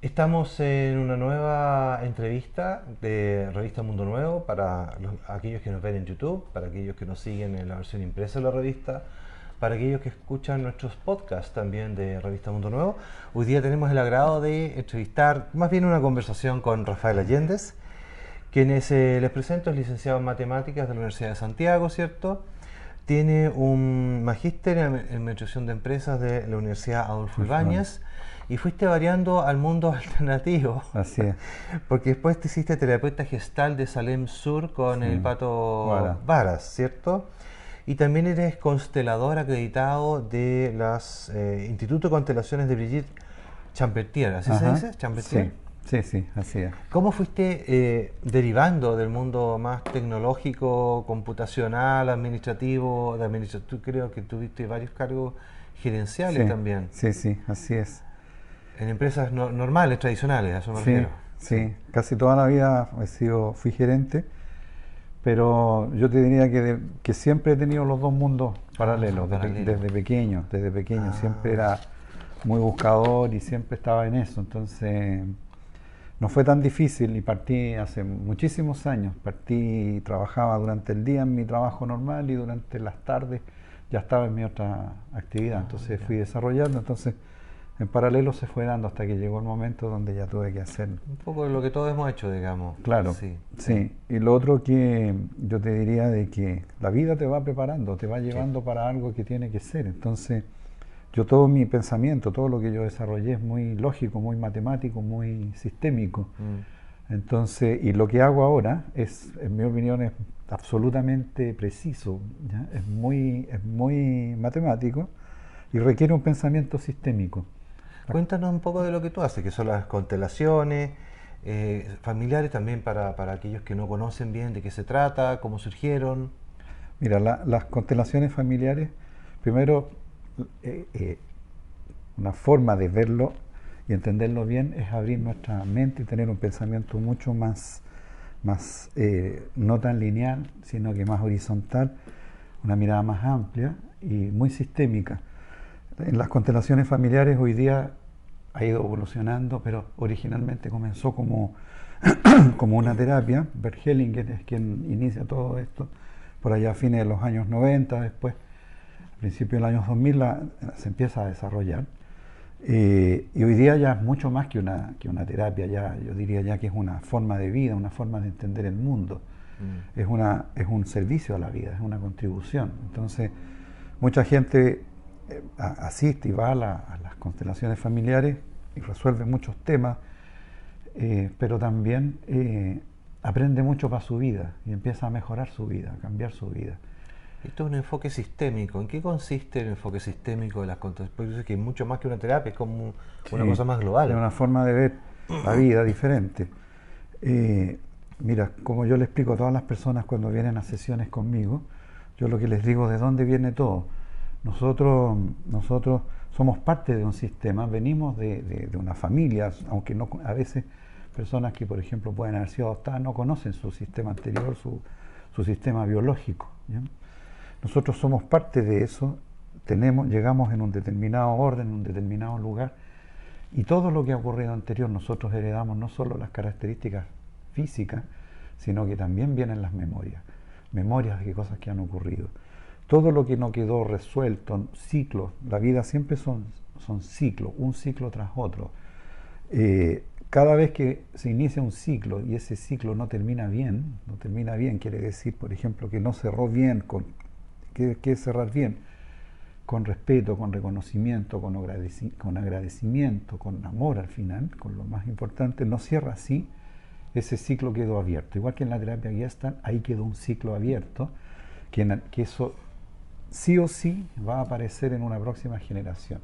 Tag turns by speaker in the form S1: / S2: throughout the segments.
S1: Estamos en una nueva entrevista de Revista Mundo Nuevo para aquellos que nos ven en YouTube, para aquellos que nos siguen en la versión impresa de la revista, para aquellos que escuchan nuestros podcasts también de Revista Mundo Nuevo. Hoy día tenemos el agrado de entrevistar, más bien una conversación con Rafael Allendez, quien es, eh, les presento, es licenciado en Matemáticas de la Universidad de Santiago, ¿cierto? Tiene un magíster en Administración de Empresas de la Universidad Adolfo Ibáñez y fuiste variando al mundo alternativo.
S2: Así es.
S1: Porque después te hiciste terapeuta gestal de Salem Sur con el pato Varas, ¿cierto? Y también eres constelador acreditado de las eh, Instituto de Constelaciones de Brigitte Chambertier, ¿así se dice?
S2: Chambertier. Sí. sí, así es.
S1: ¿Cómo fuiste eh, derivando del mundo más tecnológico, computacional, administrativo? De administrativo creo que tuviste varios cargos gerenciales también.
S2: Sí, sí, así es.
S1: En empresas normales, tradicionales, a eso me
S2: sí, Sí, casi toda la vida he sido, fui gerente, pero yo te diría que, que siempre he tenido los dos mundos paralelos, ah, desde, pequeño, desde pequeño, siempre era ah. muy buscador y siempre estaba en eso, entonces no fue tan difícil y partí hace muchísimos años, partí y trabajaba durante el día en mi trabajo normal y durante las tardes ya estaba en mi otra actividad, entonces fui desarrollando, entonces en paralelo se fue dando hasta que llegó el momento donde ya tuve que hacer.
S1: Un poco de lo que todos hemos hecho, digamos.
S2: Claro. Sí. sí. Y lo otro que yo te diría de que la vida te va preparando, te va llevando para algo que tiene que ser. Entonces, yo todo mi pensamiento, todo lo que yo desarrollé es muy lógico, muy matemático, muy sistémico. Mm. Entonces, y lo que hago ahora es, en mi opinión, es absolutamente preciso, Es, muy, es muy matemático y requiere un pensamiento sistémico.
S1: Cuéntanos un poco de lo que tú haces, que son las constelaciones eh, familiares también para, aquellos que no conocen bien de qué se trata, cómo surgieron.
S2: Mira, las constelaciones familiares, primero, eh, eh, una forma de verlo y entenderlo bien es abrir nuestra mente y tener un pensamiento mucho más, más no tan lineal, sino que más horizontal, una mirada más amplia y muy sistémica en las constelaciones familiares hoy día ha ido evolucionando, pero originalmente comenzó como, como una terapia. Bert Hellinger es quien inicia todo esto, por allá a fines de los años 90, después, a principios del año 2000, se empieza a desarrollar. Eh, y hoy día ya es mucho más que una, que una terapia, ya, yo diría ya que es una forma de vida, una forma de entender el mundo. Mm. Es, una, es un servicio a la vida, es una contribución. Entonces, mucha gente eh, asiste y va a, las constelaciones familiares y resuelve muchos temas, eh, pero también eh, aprende mucho para su vida y empieza a mejorar su vida, a cambiar su vida.
S1: Esto es un enfoque sistémico. ¿En qué consiste el enfoque sistémico de las constelaciones? que es mucho más que una terapia, es como una cosa más global.
S2: Es una forma de ver la vida diferente. mira, como yo le explico a todas las personas cuando vienen a sesiones conmigo, yo lo que les digo, ¿de dónde viene todo? Nosotros, nosotros somos parte de un sistema, venimos de, una familia, aunque no, a veces personas que, por ejemplo, pueden haber sido adoptadas no conocen su sistema anterior, su, sistema biológico. Nosotros somos parte de eso, tenemos, llegamos en un determinado orden, en un determinado lugar, y todo lo que ha ocurrido anterior nosotros heredamos no solo las características físicas, sino que también vienen las memorias, memorias de cosas que han ocurrido todo lo que no quedó resuelto, ciclos, la vida siempre son, son ciclos, un ciclo tras otro. Eh, cada vez que se inicia un ciclo y ese ciclo no termina bien, no termina bien, quiere decir, por ejemplo, que no cerró bien, con, que, cerrar bien, con respeto, con reconocimiento, con, con agradecimiento, con amor al final, con lo más importante, no cierra así, ese ciclo quedó abierto. Igual que en la terapia Gestalt, ahí quedó un ciclo abierto, que, que eso sí o sí va a aparecer en una próxima generación.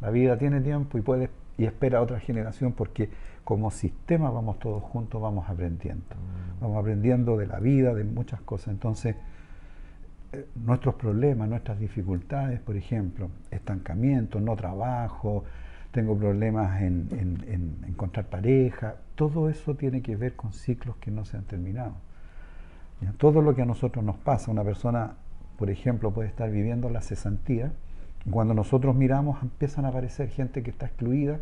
S2: La vida tiene tiempo y puede y espera otra generación porque como sistema vamos todos juntos, vamos aprendiendo. Mm. Vamos aprendiendo de la vida, de muchas cosas. Entonces, eh, nuestros problemas, nuestras dificultades, por ejemplo, estancamiento, no trabajo, tengo problemas en, encontrar pareja, todo eso tiene que ver con ciclos que no se han terminado. Todo lo que a nosotros nos pasa, una persona por ejemplo, puede estar viviendo la cesantía. Cuando nosotros miramos, empiezan a aparecer gente que está excluida,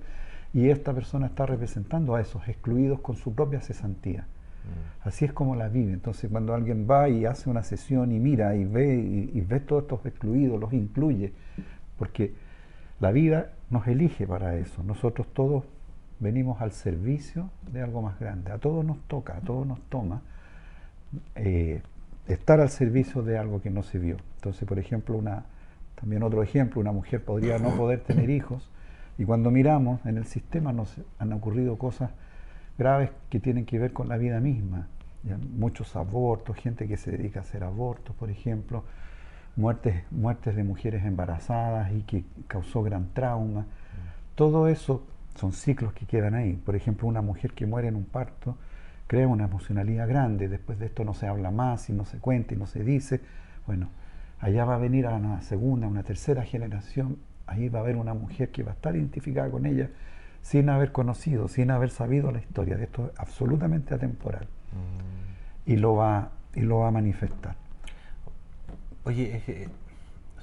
S2: y esta persona está representando a esos excluidos con su propia cesantía. Mm. Así es como la vive. Entonces, cuando alguien va y hace una sesión y mira y ve y, ve todos estos excluidos, los incluye, porque la vida nos elige para eso. Nosotros todos venimos al servicio de algo más grande. A todos nos toca, a todos nos toma eh, estar al servicio de algo que no se vio. Entonces, por ejemplo, una, también otro ejemplo, una mujer podría no poder tener hijos y cuando miramos en el sistema nos han ocurrido cosas graves que tienen que ver con la vida misma. Muchos abortos, gente que se dedica a hacer abortos, por ejemplo, muertes, muertes de mujeres embarazadas y que causó gran trauma. Todo eso son ciclos que quedan ahí. Por ejemplo, una mujer que muere en un parto crea una emocionalidad grande, después de esto no se habla más y no se cuenta y no se dice. Bueno, allá va a venir a una segunda, una tercera generación, ahí va a haber una mujer que va a estar identificada con ella sin haber conocido, sin haber sabido la historia. De esto es absolutamente atemporal. Mm. Y, lo va, y lo va a manifestar.
S1: Oye, es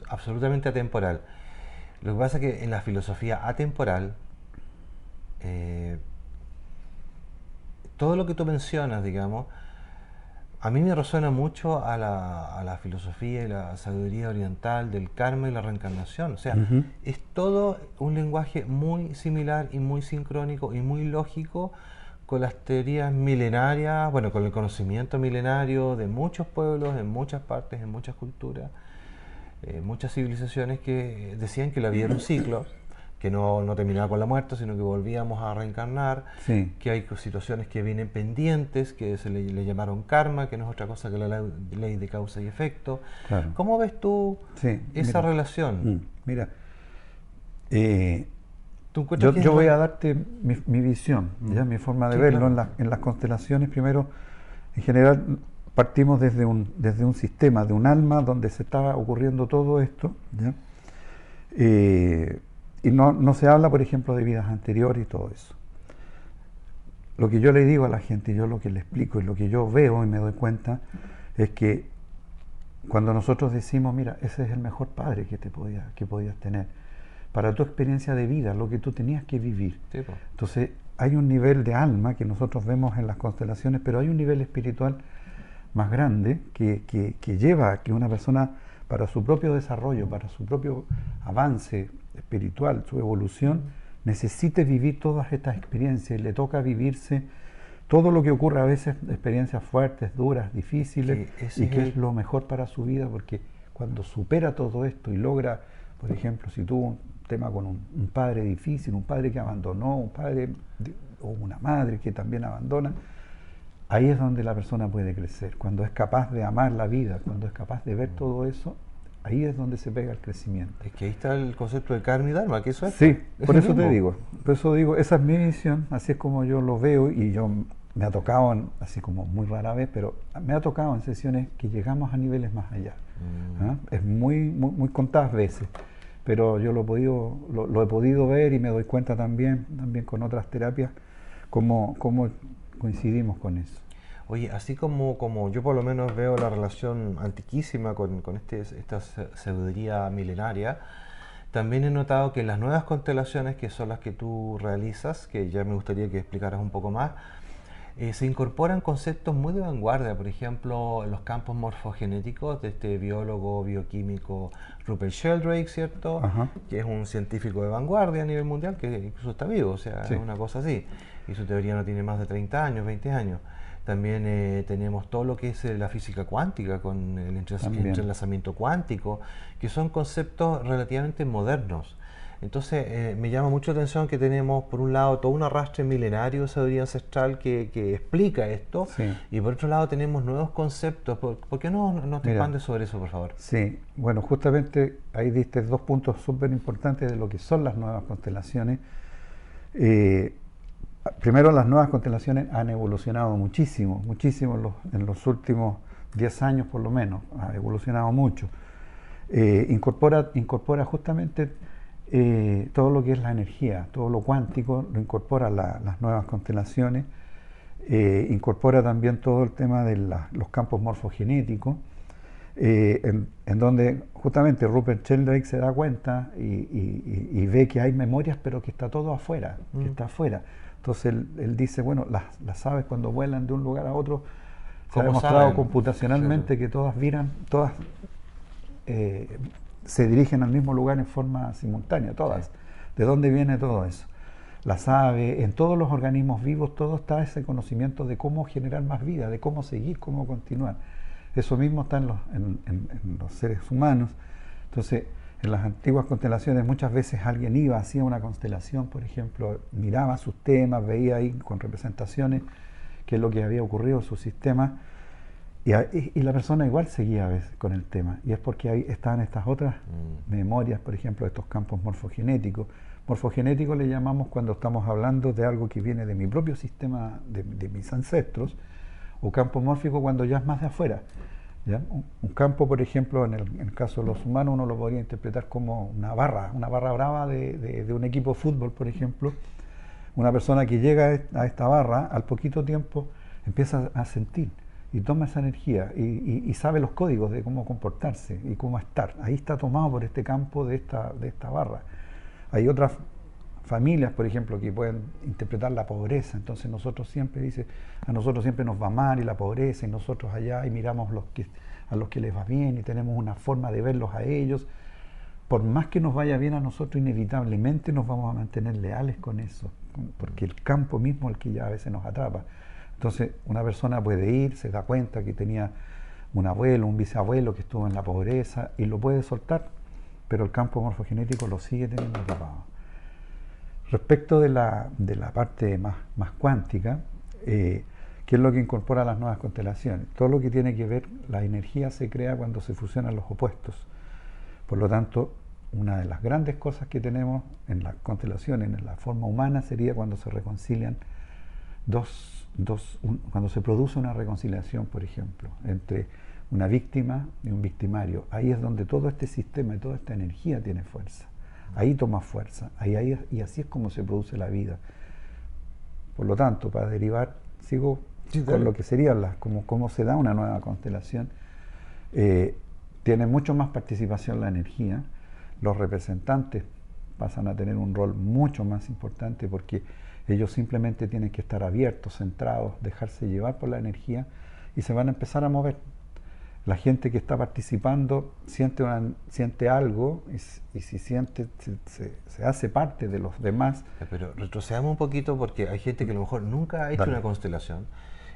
S1: absolutamente atemporal. Lo que pasa es que en la filosofía atemporal, eh, todo lo que tú mencionas, digamos, a mí me resuena mucho a la, filosofía y la sabiduría oriental del karma y la reencarnación. O sea, es todo un lenguaje muy similar y muy sincrónico y muy lógico con las teorías milenarias, bueno, con el conocimiento milenario de muchos pueblos, en muchas partes, en muchas culturas, eh, muchas civilizaciones que decían que la vida era un ciclo que no, no, terminaba con la muerte, sino que volvíamos a reencarnar, que hay situaciones que vienen pendientes, que se le, llamaron karma, que no es otra cosa que la ley de causa y efecto. ¿Cómo ves tú esa relación?
S2: Mm, mira, eh, yo, voy a darte mi, visión, mm. mi forma de verlo en, en, las constelaciones. Primero, en general, partimos desde un, desde un sistema, de un alma donde se estaba ocurriendo todo esto. ¿ya? Eh, y no, se habla, por ejemplo, de vidas anteriores y todo eso. Lo que yo le digo a la gente, yo lo que le explico y lo que yo veo y me doy cuenta es que cuando nosotros decimos, mira, ese es el mejor padre que, te podía, que podías tener, para tu experiencia de vida, lo que tú tenías que vivir. Entonces, hay un nivel de alma que nosotros vemos en las constelaciones, pero hay un nivel espiritual más grande que, que lleva a que una persona, para su propio desarrollo, para su propio avance espiritual, su evolución, necesite vivir todas estas experiencias. Y le toca vivirse todo lo que ocurre a veces, experiencias fuertes, duras, difíciles, y que es, lo mejor para su vida, porque cuando supera todo esto y logra, por ejemplo, si tuvo un tema con un, padre difícil, un padre que abandonó, un padre o una madre que también abandona, ahí es donde la persona puede crecer, cuando es capaz de amar la vida, cuando es capaz de ver todo eso Ahí es donde se pega el crecimiento.
S1: Es que ahí está el concepto de karma y dharma, que eso es.
S2: Sí, por eso te digo. Por eso digo, esa es mi visión, así es como yo lo veo y yo me ha tocado, así como muy rara vez, pero me ha tocado en sesiones que llegamos a niveles más allá. Mm. ¿Ah? Es muy, muy, contadas veces, pero yo lo he, podido, lo, he podido ver y me doy cuenta también, también con otras terapias, cómo, cómo coincidimos con eso.
S1: Oye, así como, como yo por lo menos veo la relación antiquísima con, con este, esta sabiduría milenaria, también he notado que las nuevas constelaciones, que son las que tú realizas, que ya me gustaría que explicaras un poco más, eh, se incorporan conceptos muy de vanguardia, por ejemplo, los campos morfogenéticos de este biólogo bioquímico Rupert Sheldrake, ¿cierto? Que es un científico de vanguardia a nivel mundial, que incluso está vivo, o sea, es una cosa así. Y su teoría no tiene más de 30 años, 20 años. También eh, tenemos todo lo que es eh, la física cuántica, con el entrelazamiento cuántico, que son conceptos relativamente modernos. Entonces, eh, me llama mucho la atención que tenemos, por un lado, todo un arrastre milenario de sabiduría ancestral que, explica esto, y por otro lado, tenemos nuevos conceptos. ¿Por, qué no, no te expandes sobre eso, por favor?
S2: Sí, bueno, justamente ahí diste dos puntos súper importantes de lo que son las nuevas constelaciones. Primero, las nuevas constelaciones han evolucionado muchísimo, muchísimo en los, últimos 10 años por lo menos, ha evolucionado mucho. Eh, incorpora, incorpora justamente eh, todo lo que es la energía, todo lo cuántico, lo incorpora las nuevas constelaciones, eh, incorpora también todo el tema de los campos morfogenéticos eh, en, donde justamente Rupert Sheldrake se da cuenta y, ve que hay memorias, pero que está todo afuera, que mm. está afuera. Entonces él, dice, bueno, las, las, aves cuando vuelan de un lugar a otro, se ha demostrado computacionalmente que todas viran, todas eh, se dirigen al mismo lugar en forma simultánea, todas. ¿De dónde viene todo eso? Las aves, en todos los organismos vivos, todo está ese conocimiento de cómo generar más vida, de cómo seguir, cómo continuar. Eso mismo está en los, los seres humanos. Entonces, en las antiguas constelaciones muchas veces alguien iba, hacía una constelación, por ejemplo, miraba sus temas, veía ahí con representaciones qué es lo que había ocurrido en su sistema, y, y, la persona igual seguía a veces con el tema. Y es porque ahí estaban estas otras mm. memorias, por ejemplo, estos campos morfogenéticos. Morfogenético le llamamos cuando estamos hablando de algo que viene de mi propio sistema, de, de mis ancestros, o campo mórfico cuando ya es más de afuera. Un, campo, por ejemplo, en el, caso de los humanos, uno lo podría interpretar como una barra, una barra brava de, un equipo de fútbol, por ejemplo. Una persona que llega a esta barra, al poquito tiempo, empieza a sentir y toma esa energía y, sabe los códigos de cómo comportarse y cómo estar. Ahí está tomado por este campo de esta, de esta barra. Hay otras familias, por ejemplo, que pueden interpretar la pobreza. Entonces nosotros siempre dice, a nosotros siempre nos va mal y la pobreza y nosotros allá y miramos a los que les va bien y tenemos una forma de verlos a ellos. Por más que nos vaya bien a nosotros, inevitablemente nos vamos a mantener leales con eso, porque el campo mismo es el que ya a veces nos atrapa. Entonces una persona puede ir, se da cuenta que tenía un abuelo, un bisabuelo que estuvo en la pobreza y lo puede soltar, pero el campo morfogenético lo sigue teniendo atrapado. Respecto de la, de la parte más, más cuántica, eh, ¿qué es lo que incorpora las nuevas constelaciones? Todo lo que tiene que ver, la energía se crea cuando se fusionan los opuestos. Por lo tanto, una de las grandes cosas que tenemos en las constelaciones, en la forma humana, sería cuando se reconcilian dos, dos cuando se produce una reconciliación, por ejemplo, entre una víctima y un victimario. Ahí es donde todo este sistema y toda esta energía tiene fuerza. Ahí toma fuerza, ahí, ahí, y así es como se produce la vida. Por lo tanto, para derivar, sigo con lo que sería la, como, cómo se da una nueva constelación. Eh, tiene mucho más participación la energía, los representantes pasan a tener un rol mucho más importante porque ellos simplemente tienen que estar abiertos, centrados, dejarse llevar por la energía y se van a empezar a mover la gente que está participando siente, siente algo y, si siente, se, hace parte de los demás.
S1: Pero retrocedamos un poquito porque hay gente que a lo mejor nunca ha hecho una constelación.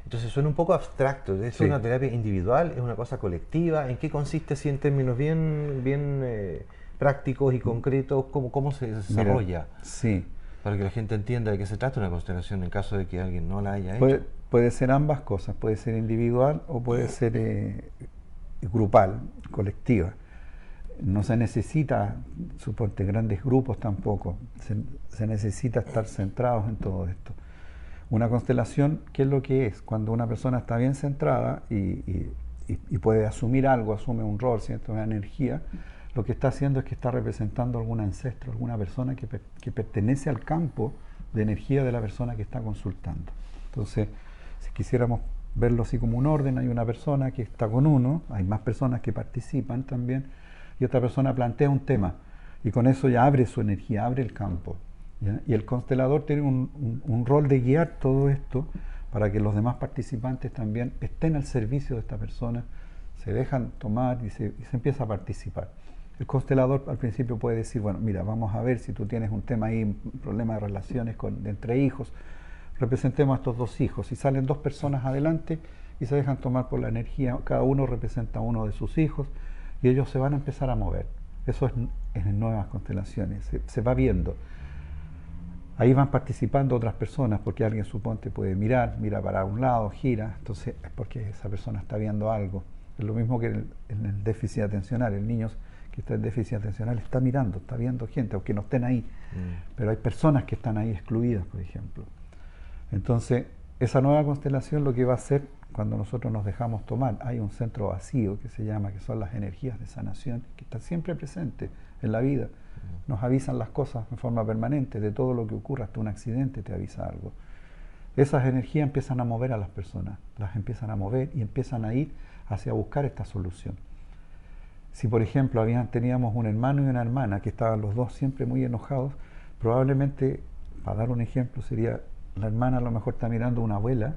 S1: Entonces suena un poco abstracto. ¿Es una terapia individual? ¿Es una cosa colectiva? ¿En qué consiste si en términos bien, bien eh, prácticos y concretos? ¿Cómo, cómo se desarrolla?
S2: sí.
S1: Para que la gente entienda de qué se trata una constelación en caso de que alguien no la haya
S2: hecho. Puede, ser ambas cosas. Puede ser individual o puede ser... Eh, grupal, colectiva. No se necesita, suponte, grandes grupos tampoco, se, necesita estar centrados en todo esto. Una constelación, ¿qué es lo que es? Cuando una persona está bien centrada y, puede asumir algo, asume un rol, siente una energía, lo que está haciendo es que está representando algún ancestro, alguna persona que, que pertenece al campo de energía de la persona que está consultando. Entonces, si quisiéramos verlo así como un orden, hay una persona que está con uno, hay más personas que participan también, y otra persona plantea un tema, y con eso ya abre su energía, abre el campo. Y el constelador tiene un, rol de guiar todo esto para que los demás participantes también estén al servicio de esta persona, se dejan tomar y se, empieza a participar. El constelador al principio puede decir, bueno, mira, vamos a ver si tú tienes un tema ahí, un problema de relaciones con, entre hijos, representemos a estos dos hijos. Y salen dos personas adelante y se dejan tomar por la energía, cada uno representa a uno de sus hijos y ellos se van a empezar a mover. Eso es, en nuevas constelaciones, se, va viendo. Ahí van participando otras personas porque alguien suponte puede mirar, mira para un lado, gira, entonces es porque esa persona está viendo algo. Es lo mismo que en el, déficit atencional, el niño que está en déficit atencional está mirando, está viendo gente, aunque no estén ahí, mm. pero hay personas que están ahí excluidas, por ejemplo. Entonces, esa nueva constelación lo que va a hacer cuando nosotros nos dejamos tomar, hay un centro vacío que se llama, que son las energías de sanación, que están siempre presentes en la vida. Nos avisan las cosas en forma permanente, de todo lo que ocurra, hasta un accidente te avisa algo. Esas energías empiezan a mover a las personas, las empiezan a mover y empiezan a ir hacia buscar esta solución. si por ejemplo habían, teníamos un hermano y una hermana que estaban los dos siempre muy enojados, probablemente, para dar un ejemplo, sería la hermana a lo mejor está mirando a una abuela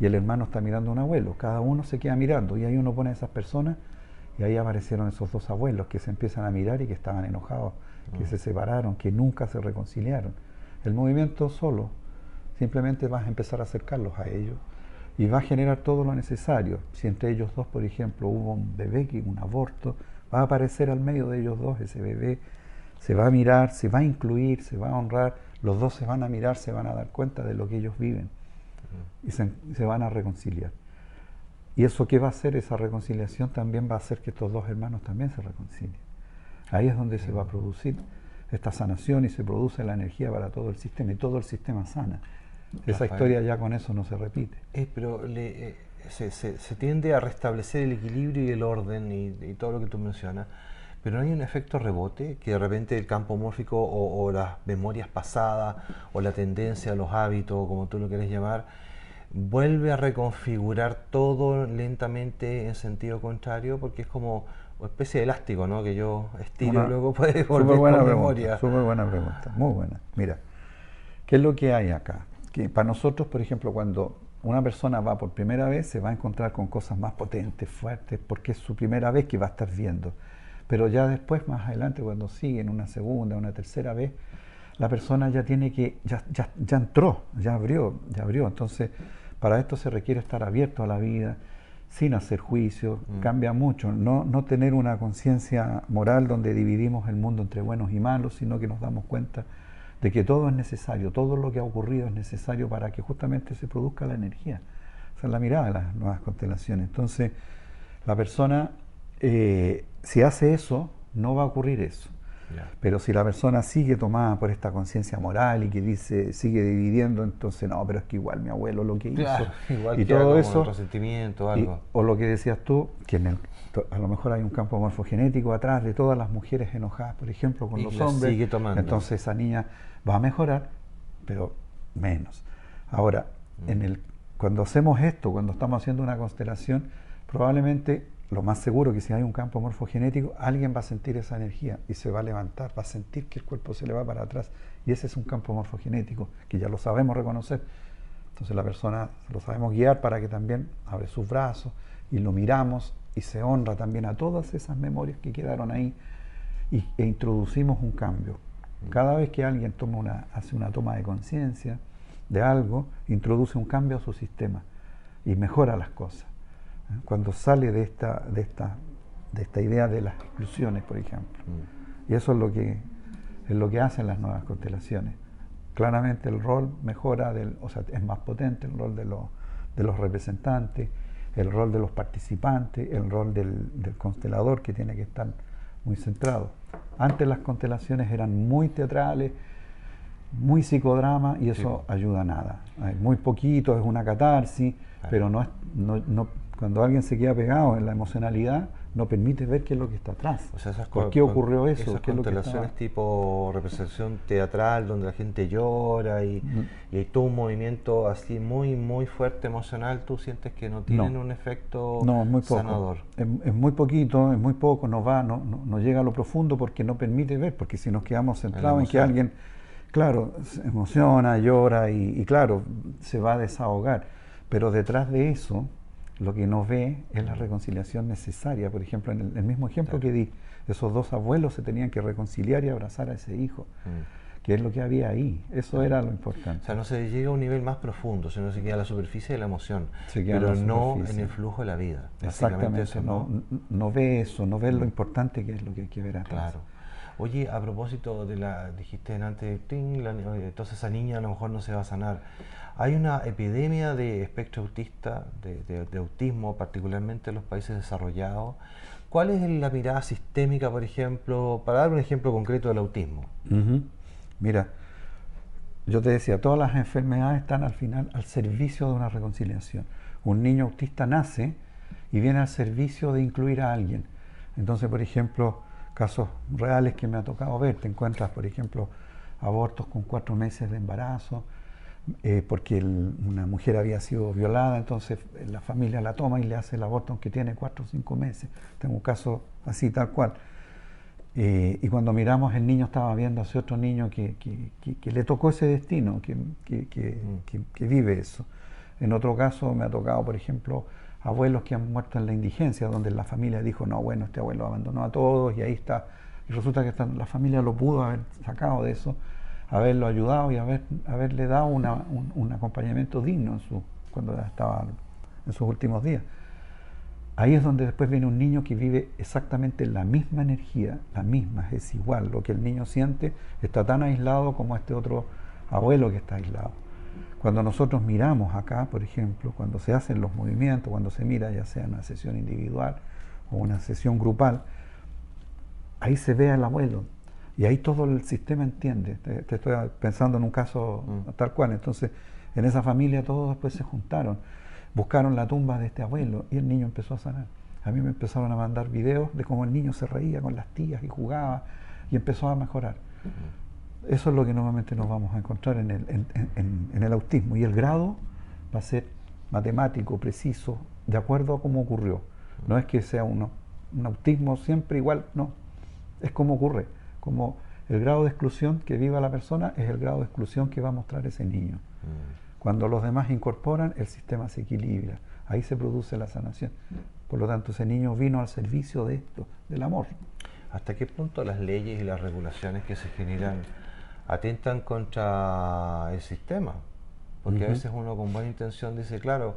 S2: y el hermano está mirando a un abuelo. Cada uno se queda mirando y ahí uno pone a esas personas y ahí aparecieron esos dos abuelos que se empiezan a mirar y que estaban enojados, que se separaron, que nunca se reconciliaron. El movimiento solo simplemente va a empezar a acercarlos a ellos y va a generar todo lo necesario. Si entre ellos dos, por ejemplo, hubo un bebé, un aborto, va a aparecer al medio de ellos dos ese bebé, se va a mirar, se va a incluir, se va a honrar, los dos se van a mirar, se van a dar cuenta de lo que ellos viven y se, van a reconciliar. ¿Y eso qué va a hacer? Esa reconciliación también va a hacer que estos dos hermanos también se reconcilien. Ahí es donde se va a producir esta sanación y se produce la energía para todo el sistema y todo el sistema sana. Esa historia ya con eso no se repite.
S1: Eh, pero eh, se, se, tiende a restablecer el equilibrio y el orden y, todo lo que tú mencionas, pero no hay un efecto rebote que de repente el campo mórfico o, o, las memorias pasadas o la tendencia, los hábitos, como tú lo quieres llamar, vuelve a reconfigurar todo lentamente en sentido contrario, porque es como una especie de elástico, ¿no? Que yo estiro y luego puede volver
S2: buena memoria. Súper buena pregunta, muy buena. Mira, ¿qué es lo que hay acá? Que para nosotros, por ejemplo, cuando una persona va por primera vez, se va a encontrar con cosas más potentes, fuertes, porque es su primera vez que va a estar viendo. Pero ya después, más adelante, cuando sigue en una segunda, una tercera vez, la persona ya tiene que, ya, ya, ya entró, ya abrió, ya abrió. Entonces, para esto se requiere estar abierto a la vida, sin hacer juicio, mm. cambia mucho, no, no tener una conciencia moral donde dividimos el mundo entre buenos y malos, sino que nos damos cuenta de que todo es necesario, todo lo que ha ocurrido es necesario para que justamente se produzca la energía. Esa es la mirada de las nuevas constelaciones. Entonces, la persona, eh, si hace eso, no va a ocurrir eso. Pero si la persona sigue tomada por esta conciencia moral y que dice, sigue dividiendo, entonces no, pero es que igual mi abuelo lo que hizo
S1: y todo eso, resentimiento, algo.
S2: o lo que decías tú, que en el, a lo mejor hay un campo morfogenético atrás de todas las mujeres enojadas, por ejemplo, con los hombres.
S1: Sigue tomando.
S2: Entonces esa niña va a mejorar, pero menos. Ahora, mm. en el, cuando hacemos esto, cuando estamos haciendo una constelación, probablemente lo más seguro que si hay un campo morfogenético, alguien va a sentir esa energía y se va a levantar, va a sentir que el cuerpo se le va para atrás. Y ese es un campo morfogenético, que ya lo sabemos reconocer. Entonces la persona lo sabemos guiar para que también abre sus brazos y lo miramos y se honra también a todas esas memorias que quedaron ahí y, e introducimos un cambio. Cada vez que alguien toma una, hace una toma de conciencia de algo, introduce un cambio a su sistema y mejora las cosas cuando sale de esta, de esta, de esta idea de las exclusiones, por ejemplo. Mm. Y eso es lo que es lo que hacen las nuevas constelaciones. Claramente el rol mejora, del, o sea, es más potente el rol de, los, de los representantes, el rol de los participantes, el rol del, del, constelador que tiene que estar muy centrado. Antes las constelaciones eran muy teatrales, muy psicodrama y eso ayuda a nada. Muy poquito, es una catarsis, pero no, es, no, no, cuando alguien se queda pegado en la emocionalidad, no permite ver qué es lo que está atrás. ¿Por qué ocurrió eso?
S1: Esas ¿Qué constelaciones tipo representación teatral donde la gente llora y, hay todo un movimiento así muy muy fuerte emocional, ¿tú sientes que no tienen un efecto
S2: no, es muy poco.
S1: sanador?
S2: Es, muy poquito, es muy poco, no va, no, no, llega a lo profundo porque no permite ver, porque si nos quedamos centrados en, que alguien, claro, se emociona, llora y, y claro, se va a desahogar, pero detrás de eso lo que no ve es la reconciliación necesaria. Por ejemplo, en el, mismo ejemplo que di, esos dos abuelos se tenían que reconciliar y abrazar a ese hijo, mm. que es lo que había ahí. Eso era lo importante.
S1: O sea, no se llega a un nivel más profundo, sino se queda a la superficie de la emoción, pero no en el flujo de la vida.
S2: Exactamente, no, no, ve eso, no ve lo importante que es lo que hay que ver atrás.
S1: Claro. Oye, a propósito de la, dijiste antes, entonces esa niña a lo mejor no se va a sanar. Hay una epidemia de espectro autista, de, autismo, particularmente en los países desarrollados. ¿Cuál es la mirada sistémica, por ejemplo, para dar un ejemplo concreto del autismo?
S2: Mira, yo te decía, todas las enfermedades están al final al servicio de una reconciliación. Un niño autista nace y viene al servicio de incluir a alguien. Entonces, por ejemplo, casos reales que me ha tocado ver, te encuentras, por ejemplo, abortos con cuatro meses de embarazo, eh, porque una mujer había sido violada, entonces la familia la toma y le hace el aborto aunque tiene cuatro o cinco meses. Tengo un caso así tal cual. Eh, y cuando miramos el niño estaba viendo a ese otro niño que, le tocó ese destino, mm. que, vive eso. En otro caso me ha tocado, por ejemplo, abuelos que han muerto en la indigencia, donde la familia dijo, no, bueno, este abuelo abandonó a todos y ahí está. Y resulta que la familia lo pudo haber sacado de eso, haberlo ayudado y haber, haberle dado un, acompañamiento digno en su, cuando estaba en sus últimos días. Ahí es donde después viene un niño que vive exactamente la misma energía, la misma, es igual. Lo que el niño siente está tan aislado como este otro abuelo que está aislado. Cuando nosotros miramos acá, por ejemplo, cuando se hacen los movimientos, cuando se mira ya sea una sesión individual o una sesión grupal, ahí se ve al abuelo y ahí todo el sistema entiende. Te, estoy pensando en un caso mm. tal cual. Entonces, en esa familia todos después se juntaron buscaron la tumba de este abuelo y el niño empezó a sanar. A mí me empezaron a mandar videos de cómo el niño se reía con las tías y jugaba y empezó a mejorar. Eso es lo que normalmente nos vamos a encontrar en el, en, el autismo. Y el grado va a ser matemático, preciso, de acuerdo a cómo ocurrió. No es que sea uno, un autismo siempre igual, no. Es como ocurre. Como el grado de exclusión que viva la persona es el grado de exclusión que va a mostrar ese niño. Cuando los demás incorporan, el sistema se equilibra. Ahí se produce la sanación. Por lo tanto, ese niño vino al servicio de esto, del amor.
S1: ¿Hasta qué punto las leyes y las regulaciones que se generan atentan contra el sistema? Porque a veces uno con buena intención dice, claro,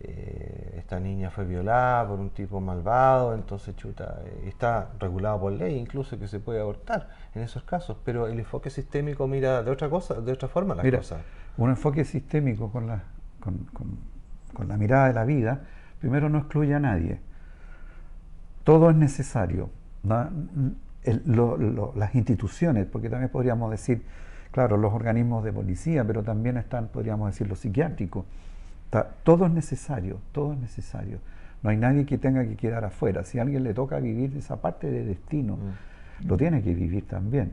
S1: eh, esta niña fue violada por un tipo malvado, entonces chuta, eh, está regulado por ley incluso que se puede abortar en esos casos, pero el enfoque sistémico mira de otra cosa, de otra forma las cosas
S2: un enfoque sistémico con la, con, la mirada de la vida, primero no excluye a nadie. Todo es necesario. las instituciones, porque también podríamos decir, claro, los organismos de policía, pero también están, podríamos decir, los psiquiátricos. Todo es necesario, todo es necesario. No hay nadie que tenga que quedar afuera. Si a alguien le toca vivir esa parte de destino, mm. lo tiene que vivir también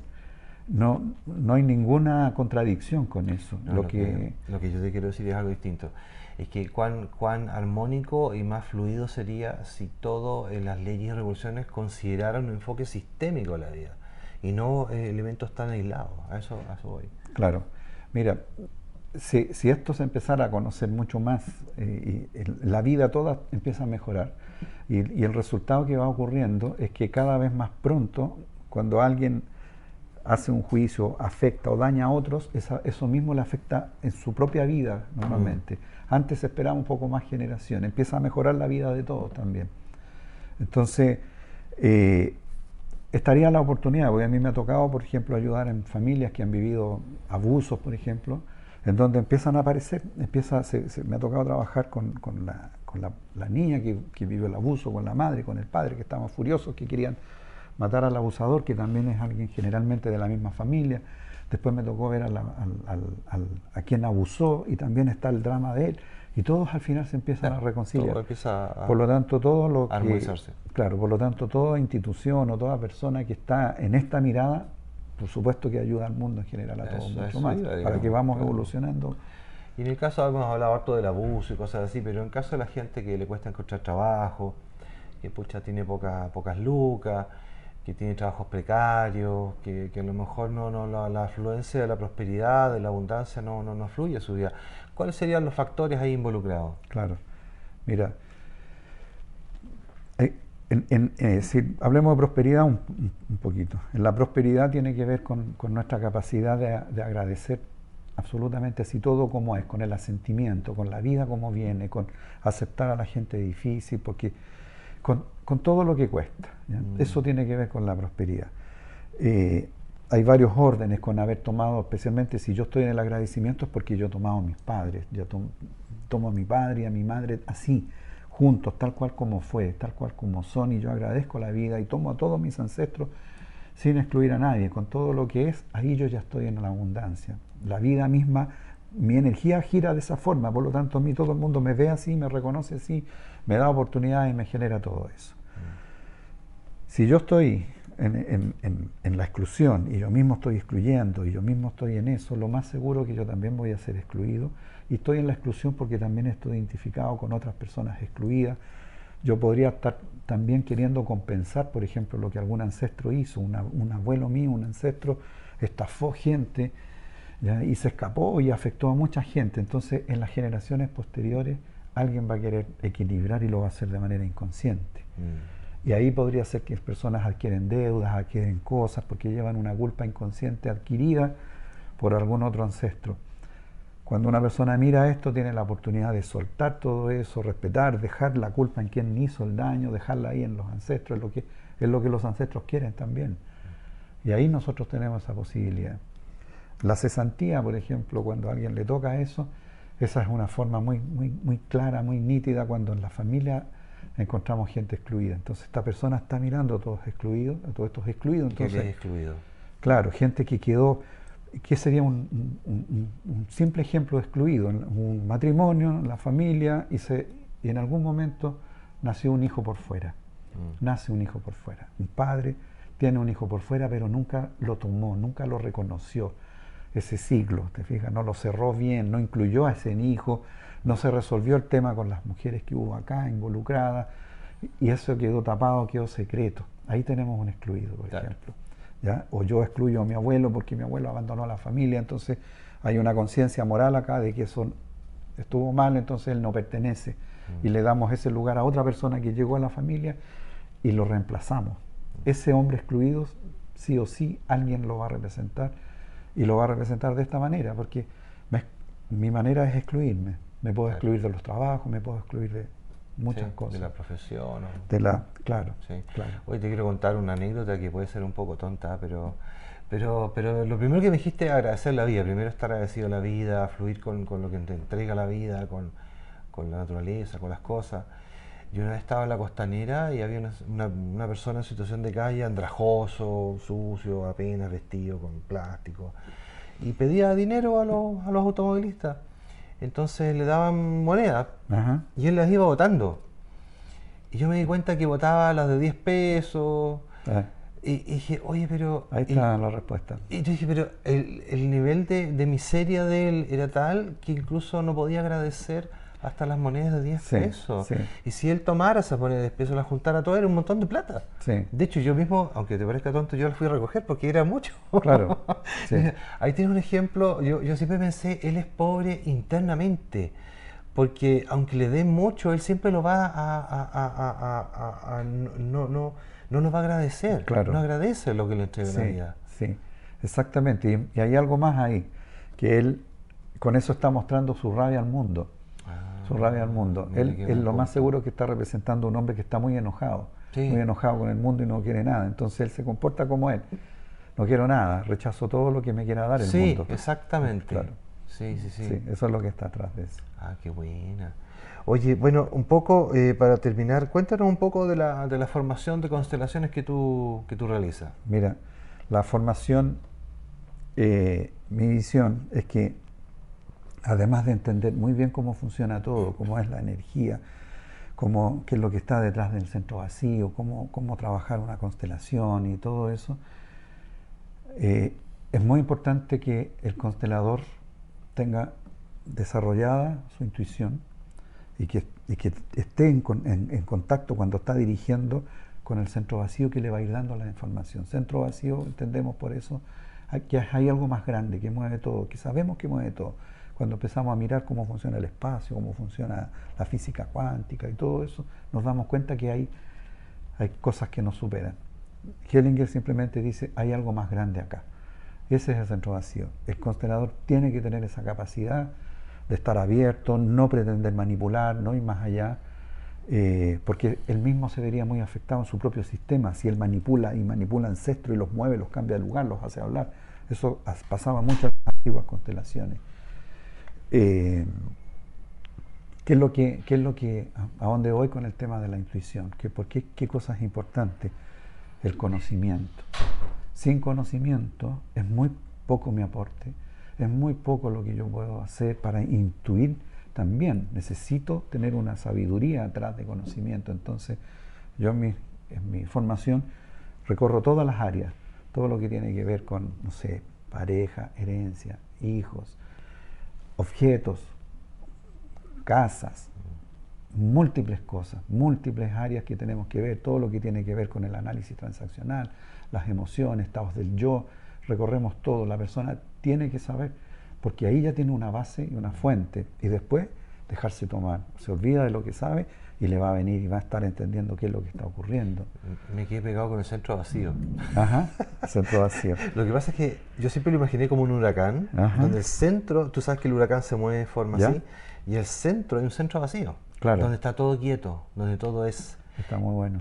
S2: no, no hay ninguna contradicción con eso.
S1: lo, que, lo que yo te quiero decir es algo distinto. Es que cuán, cuán armónico y más fluido sería si todo en las leyes y revoluciones consideraran un enfoque sistémico de la vida y no eh, elementos tan aislados. A eso, a eso voy.
S2: Claro. Mira, si, si, esto se empezara a conocer mucho más, eh, y la vida toda empieza a mejorar, y, y el resultado que va ocurriendo es que cada vez más pronto, cuando alguien hace un juicio, afecta o daña a otros, eso mismo le afecta en su propia vida normalmente. Mm. Antes se esperaba un poco más generación, empieza a mejorar la vida de todos también. Entonces, eh, estaría la oportunidad, porque a mí me ha tocado, por ejemplo, ayudar en familias que han vivido abusos, por ejemplo, en donde empiezan a aparecer, empieza, me ha tocado trabajar con, la, niña que, que vive el abuso, con la madre, con el padre, que estaban furiosos, que querían matar al abusador, que también es alguien generalmente de la misma familia. Después me tocó ver a, quien abusó y también está el drama de él. Y todos al final se empiezan a reconciliar. por lo tanto, todo lo que, Claro, por lo tanto, toda institución o toda persona que está en esta mirada, por supuesto que ayuda al mundo en general a todos mucho más, para que vamos evolucionando.
S1: Y en el caso, hemos hablado harto del abuso y cosas así, pero en el caso de la gente que le cuesta encontrar trabajo, que pucha tiene poca, pocas lucas, que tiene trabajos precarios, que, a lo mejor no, no la, afluencia de la prosperidad, de la abundancia no, no, no fluye a su vida. ¿Cuáles serían los factores ahí involucrados?
S2: Claro, mira, eh, en, si hablemos de prosperidad un, poquito. En la prosperidad tiene que ver con, nuestra capacidad de, de, agradecer absolutamente así todo como es, con el asentimiento, con la vida como viene, con aceptar a la gente difícil, porque con, todo lo que cuesta. Mm. Eso tiene que ver con la prosperidad. Eh, hay varios órdenes con haber tomado, especialmente si yo estoy en el agradecimiento es porque yo he tomado a mis padres, yo tomo a mi padre y a mi madre así, juntos, tal cual como fue, tal cual como son, y yo agradezco la vida y tomo a todos mis ancestros sin excluir a nadie, con todo lo que es, ahí yo ya estoy en la abundancia. La vida misma mi energía gira de esa forma, por lo tanto a mí todo el mundo me ve así, me reconoce así, me da oportunidades y me genera todo eso. Si yo estoy en, la exclusión y yo mismo estoy excluyendo y yo mismo estoy en eso, lo más seguro que yo también voy a ser excluido y estoy en la exclusión porque también estoy identificado con otras personas excluidas. Yo podría estar también queriendo compensar, por ejemplo, lo que algún ancestro hizo, un abuelo mío, un ancestro, estafó gente y se escapó y afectó a mucha gente. Entonces, en las generaciones posteriores, alguien va a querer equilibrar y lo va a hacer de manera inconsciente. Mm. Y ahí podría ser que las personas adquieren deudas, adquieren cosas, porque llevan una culpa inconsciente adquirida por algún otro ancestro. Cuando una persona mira esto, tiene la oportunidad de soltar todo eso, respetar, dejar la culpa en quien hizo el daño, dejarla ahí en los ancestros, es lo que, es lo que los ancestros quieren también. Y ahí nosotros tenemos esa posibilidad. La cesantía, por ejemplo, cuando a alguien le toca eso, esa es una forma muy, muy, muy clara, muy nítida cuando en la familia encontramos gente excluida. Entonces esta persona está mirando a todos excluidos, a todos estos excluidos. Entonces,
S1: ¿Qué excluido?
S2: Claro, gente que quedó, ¿qué sería un, simple ejemplo de excluido? Un matrimonio, la familia, y, se, y en algún momento nació un hijo por fuera. Mm. Nace un hijo por fuera. Un padre tiene un hijo por fuera, pero nunca lo tomó, nunca lo reconoció ese ciclo, ¿te fijas? No lo cerró bien, no incluyó a ese hijo, no se resolvió el tema con las mujeres que hubo acá involucradas, y eso quedó tapado, quedó secreto. Ahí tenemos un excluido, por ejemplo. ¿Ya? O yo excluyo a mi abuelo porque mi abuelo abandonó a la familia, entonces hay una conciencia moral acá de que eso estuvo mal, entonces él no pertenece. Mm. Y le damos ese lugar a otra persona que llegó a la familia y lo reemplazamos. Ese hombre excluido, sí o sí, alguien lo va a representar y lo va a representar de esta manera, porque mi manera es excluirme. Me puedo excluir de los trabajos, me puedo excluir de muchas cosas.
S1: De la profesión.
S2: De la, claro,
S1: sí. Hoy te quiero contar una anécdota que puede ser un poco tonta, pero, pero, pero lo primero que me dijiste es agradecer la vida. Primero estar agradecido a la vida, fluir con, con lo que te entrega la vida, con, con la naturaleza, con las cosas. Yo una vez estaba en la costanera y había una, una, persona en situación de calle, andrajoso, sucio, apenas vestido con plástico, y pedía dinero a los, a los automovilistas. Entonces le daban monedas y él las iba votando. Y yo me di cuenta que votaba las de 10 pesos. Ah. Y, dije, oye, pero...
S2: Ahí está la respuesta.
S1: Y yo dije, pero el, el nivel de, de, miseria de él era tal que incluso no podía agradecer hasta las monedas de 10 pesos. Y si él tomara esas monedas de 10 pesos, las juntara todas, era un montón de plata. De hecho, yo mismo, aunque te parezca tonto, yo las fui a recoger porque era mucho.
S2: Claro.
S1: Ahí tienes un ejemplo, yo, yo siempre pensé, él es pobre internamente porque aunque le dé mucho, él siempre lo va a, no, no, no nos va a agradecer,
S2: claro.
S1: no agradece lo que le entrega la vida.
S2: Sí, exactamente. y, hay algo más ahí, que él con eso está mostrando su rabia al mundo su rabia al mundo. Él es lo más seguro que está representando a un hombre que está muy enojado, muy enojado con el mundo y no quiere nada. Entonces él se comporta como él. No quiero nada, rechazo todo lo que me quiera dar el mundo.
S1: Sí, exactamente.
S2: Claro.
S1: Sí, sí, sí,
S2: Eso es lo que está atrás de eso.
S1: Ah, qué buena. Oye, bueno, un poco eh, para terminar, cuéntanos un poco de la, de la formación de constelaciones que tú, que tú realizas.
S2: Mira, la formación, eh, mi visión es que además de entender muy bien cómo funciona todo, cómo es la energía, cómo, qué es lo que está detrás del centro vacío, cómo, cómo trabajar una constelación y todo eso, eh, es muy importante que el constelador tenga desarrollada su intuición y que, que esté en, en, contacto cuando está dirigiendo con el centro vacío que le va a ir dando la información. Centro vacío, entendemos por eso, que hay algo más grande que mueve todo, que sabemos que mueve todo cuando empezamos a mirar cómo funciona el espacio, cómo funciona la física cuántica y todo eso, nos damos cuenta que hay, cosas que nos superan. Hellinger simplemente dice, hay algo más grande acá. Ese es el centro vacío. El constelador tiene que tener esa capacidad de estar abierto, no pretender manipular, no ir más allá, eh, porque él mismo se vería muy afectado en su propio sistema si él manipula y manipula ancestros y los mueve, los cambia de lugar, los hace hablar. Eso pasaba mucho en las antiguas constelaciones. Eh, ¿qué, es lo que, es lo que, a dónde voy con el tema de la intuición? ¿Qué, por qué, qué cosa es importante? El conocimiento. Sin conocimiento es muy poco mi aporte, es muy poco lo que yo puedo hacer para intuir también. Necesito tener una sabiduría atrás de conocimiento. Entonces, yo en mi, en mi formación recorro todas las áreas, todo lo que tiene que ver con, no sé, pareja, herencia, hijos, objetos, casas, múltiples cosas, múltiples áreas que tenemos que ver, todo lo que tiene que ver con el análisis transaccional, las emociones, estados del yo, recorremos todo, la persona tiene que saber, porque ahí ya tiene una base y una fuente, y después dejarse tomar, se olvida de lo que sabe y le va a venir y va a estar entendiendo qué es lo que está ocurriendo.
S1: Me quedé pegado con el centro vacío.
S2: Ajá, centro vacío.
S1: lo que pasa es que yo siempre lo imaginé como un huracán, donde el centro, tú sabes que el huracán se mueve de forma así, y el centro es un centro vacío,
S2: claro.
S1: donde está todo quieto, donde todo es...
S2: Está muy bueno.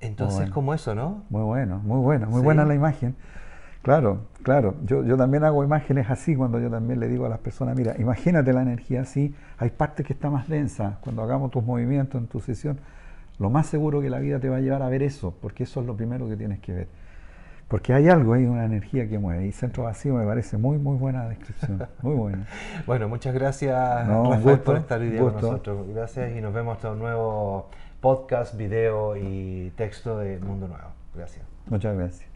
S1: Entonces, como eso, ¿no?
S2: Muy bueno, muy bueno, muy buena la imagen. Claro, claro. Yo, yo también hago imágenes así cuando yo también le digo a las personas, mira, imagínate la energía así, hay parte que está más densa. Cuando hagamos tus movimientos en tu sesión, lo más seguro que la vida te va a llevar a ver eso, porque eso es lo primero que tienes que ver. Porque hay algo, hay una energía que mueve. Y centro vacío me parece muy, muy buena descripción. Muy buena.
S1: bueno, muchas gracias, Rafael, por estar hoy día con nosotros. Gracias y nos vemos hasta un nuevo podcast, video y texto de Mundo Nuevo. Gracias.
S2: Muchas gracias.